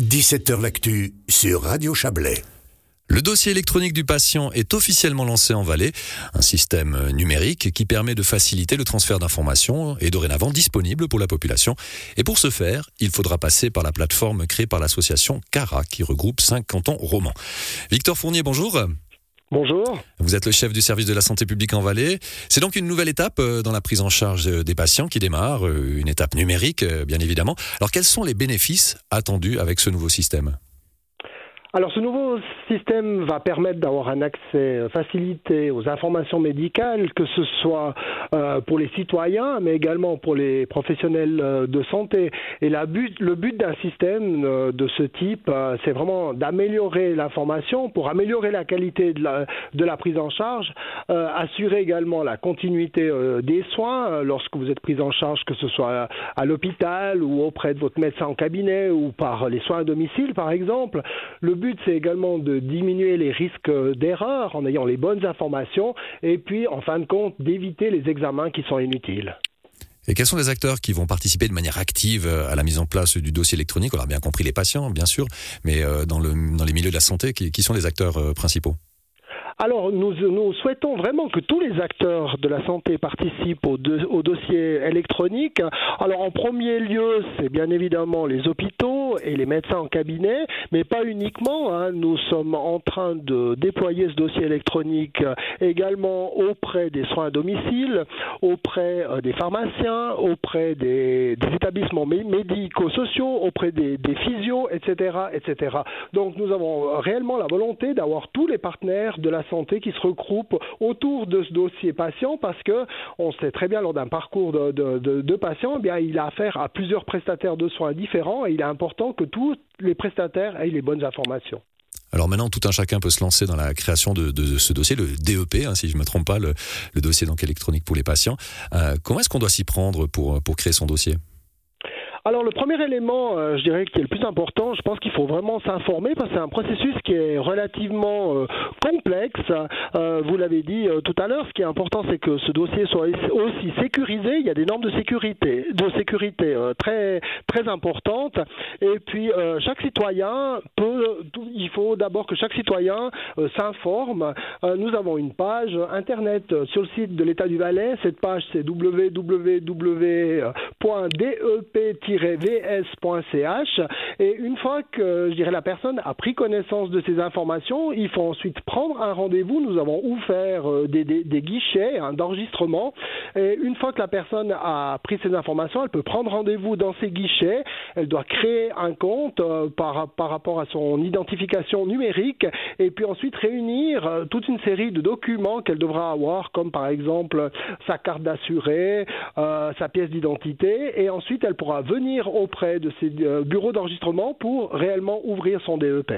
17h L'actu sur Radio Chablais. Le dossier électronique du patient est officiellement lancé en Valais, un système numérique qui permet de faciliter le transfert d'informations et dorénavant disponible pour la population. Et pour ce faire, il faudra passer par la plateforme créée par l'association CARA qui regroupe cinq cantons romans. Victor Fournier, bonjour. Bonjour. Vous êtes le chef du service de la santé publique en Valais. C'est donc une nouvelle étape euh, dans la prise en charge euh, des patients qui démarre, euh, une étape numérique bien évidemment. Alors quels sont les bénéfices attendus avec ce nouveau système? Alors ce nouveau système va permettre d'avoir un accès facilité aux informations médicales, que ce soit euh, pour les citoyens, mais également pour les professionnels euh, de santé. Et la but, le but d'un système euh, de ce type, c'est vraiment d'améliorer l'information pour améliorer la qualité de la, de la prise en charge, assurer également la continuité des soins lorsque vous êtes pris en charge, que ce soit à l'hôpital ou auprès de votre médecin en cabinet ou par les soins à domicile, par exemple. Le but, c'est également de diminuer les risques d'erreur en ayant les bonnes informations et puis, en fin de compte, d'éviter les examens qui sont inutiles. Et quels sont les acteurs qui vont participer de manière active euh, à la mise en place du dossier électronique? On a bien compris les patients, bien sûr, mais euh, dans, le, dans les milieux de la santé, qui, sont les acteurs euh, principaux? Alors, nous, nous, souhaitons vraiment que tous les acteurs de la santé participent au, au dossier électronique. Alors, en premier lieu, c'est bien évidemment les hôpitaux et les médecins en cabinet, mais pas uniquement. Hein. Nous sommes en train de déployer ce dossier électronique également auprès des soins à domicile, auprès euh, des pharmaciens, auprès des, établissements médico-sociaux, auprès des, des physios, etc., etc. Donc, nous avons réellement la volonté d'avoir tous les partenaires de la santé qui se regroupent autour de ce dossier patient parce que on sait très bien lors d'un parcours de, de, patient, eh bien, il a affaire à plusieurs prestataires de soins différents il est important que tous les prestataires aient les bonnes informations. Alors maintenant, tout un chacun peut se lancer dans la création de, ce dossier, le DEP, hein, si je ne me trompe pas, le, dossier donc électronique pour les patients. Euh, comment est-ce qu'on doit s'y prendre pour créer son dossier? Alors le premier élément, euh, je dirais, qui est le plus important, je pense qu'il faut vraiment s'informer parce que c'est un processus qui est relativement euh, complexe. Euh, vous l'avez dit tout à l'heure, ce qui est important, c'est que ce dossier soit aussi sécurisé. Il y a des normes de sécurité, de sécurité très très importantes. Et puis chaque citoyen peut, il faut d'abord que chaque citoyen s'informe. nous avons une page internet sur le site de l'État du Valais. Cette page c'est www.dep vs.ch et une fois que je dirais la personne a pris connaissance de ces informations, il faut ensuite prendre un rendez-vous. Nous avons ouvert euh, des, des, guichets hein, d'enregistrement et une fois que la personne a pris ces informations, elle peut prendre rendez-vous dans ces guichets. Elle doit créer un compte euh, par, par rapport à son identification numérique et puis ensuite réunir euh, toute une série de documents qu'elle devra avoir comme par exemple sa carte d'assuré, sa pièce d'identité et ensuite elle pourra venir auprès de ces euh, bureaux d'enregistrement pour réellement ouvrir son DEP.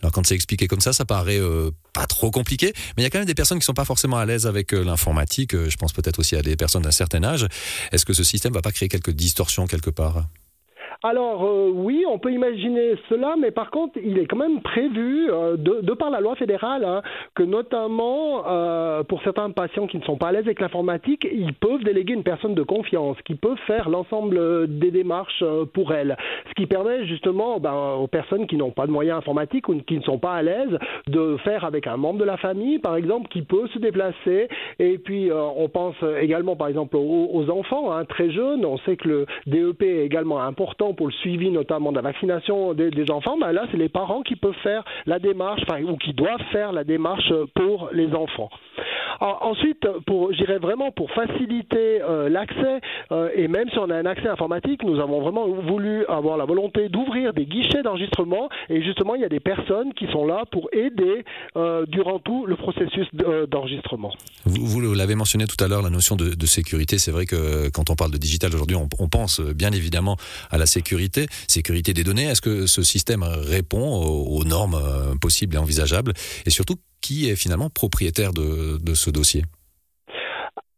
Alors quand c'est expliqué comme ça, ça paraît euh, pas trop compliqué, mais il y a quand même des personnes qui sont pas forcément à l'aise avec euh, l'informatique. Je pense peut-être aussi à des personnes d'un certain âge. Est-ce que ce système va pas créer quelques distorsions quelque part? Alors euh, oui, on peut imaginer cela, mais par contre, il est quand même prévu, euh, de, par la loi fédérale, hein, que notamment euh, pour certains patients qui ne sont pas à l'aise avec l'informatique, ils peuvent déléguer une personne de confiance qui peut faire l'ensemble des démarches pour elles. Ce qui permet justement ben, aux personnes qui n'ont pas de moyens informatiques ou qui ne sont pas à l'aise de faire avec un membre de la famille, par exemple, qui peut se déplacer. Et puis on pense également, par exemple, aux, enfants hein, très jeunes. On sait que le DEP est également important pour le suivi notamment de la vaccination des, enfants, ben là, c'est les parents qui peuvent faire la démarche, enfin, ou qui doivent faire la démarche pour les enfants. Ensuite, pour, j'irais vraiment pour faciliter euh, l'accès, euh, et même si on a un accès informatique, nous avons vraiment voulu avoir la volonté d'ouvrir des guichets d'enregistrement, et justement, il y a des personnes qui sont là pour aider euh, durant tout le processus d'enregistrement. Vous, l'avez mentionné tout à l'heure, la notion de, sécurité, c'est vrai que quand on parle de digital aujourd'hui, on, pense bien évidemment à la sécurité sécurité, des données. Est-ce que ce système répond aux, normes euh, possibles et envisageables? Et surtout, qui est finalement propriétaire de, ce dossier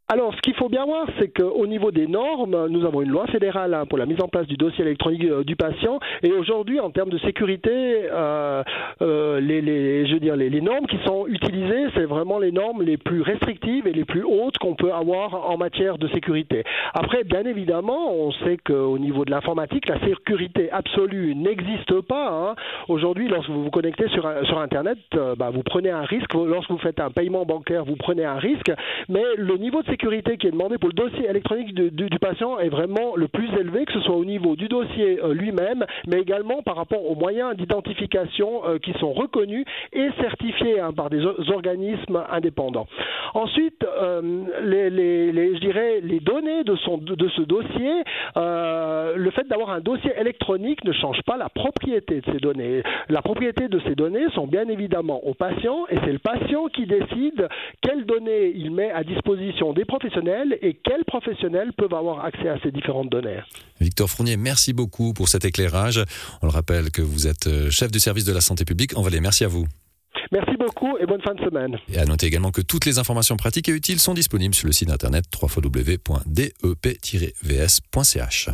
alors, ce qu'il faut bien voir, c'est qu'au niveau des normes, nous avons une loi fédérale hein, pour la mise en place du dossier électronique euh, du patient. Et aujourd'hui, en termes de sécurité, euh, euh, les, les, je veux dire, les, les normes qui sont utilisées, c'est vraiment les normes les plus restrictives et les plus hautes qu'on peut avoir en matière de sécurité. Après, bien évidemment, on sait qu'au niveau de l'informatique, la sécurité absolue n'existe pas. Hein. Aujourd'hui, lorsque vous vous connectez sur, sur Internet, euh, bah, vous prenez un risque. Lorsque vous faites un paiement bancaire, vous prenez un risque. Mais le niveau de sécurité qui est demandé pour le dossier électronique du, patient est vraiment le plus élevé, que ce soit au niveau du dossier euh, lui-même, mais également par rapport aux moyens d'identification euh, qui sont reconnus et certifiés hein, par des organismes indépendants. Ensuite, euh, les, je dirais les données de, son, de, ce dossier, le fait d'avoir un dossier électronique ne change pas la propriété de ces données. La propriété de ces données sont bien évidemment au patient et c'est le patient qui décide quelles données il met à disposition des professionnels et quels professionnels peuvent avoir accès à ces différentes données. Victor Fournier, merci beaucoup pour cet éclairage. On le rappelle que vous êtes euh, chef du service de la santé publique en Valais. Merci à vous. Merci beaucoup et bonne fin de semaine. Et à noter également que toutes les informations pratiques et utiles sont disponibles sur le site internet www.dep-vs.ch.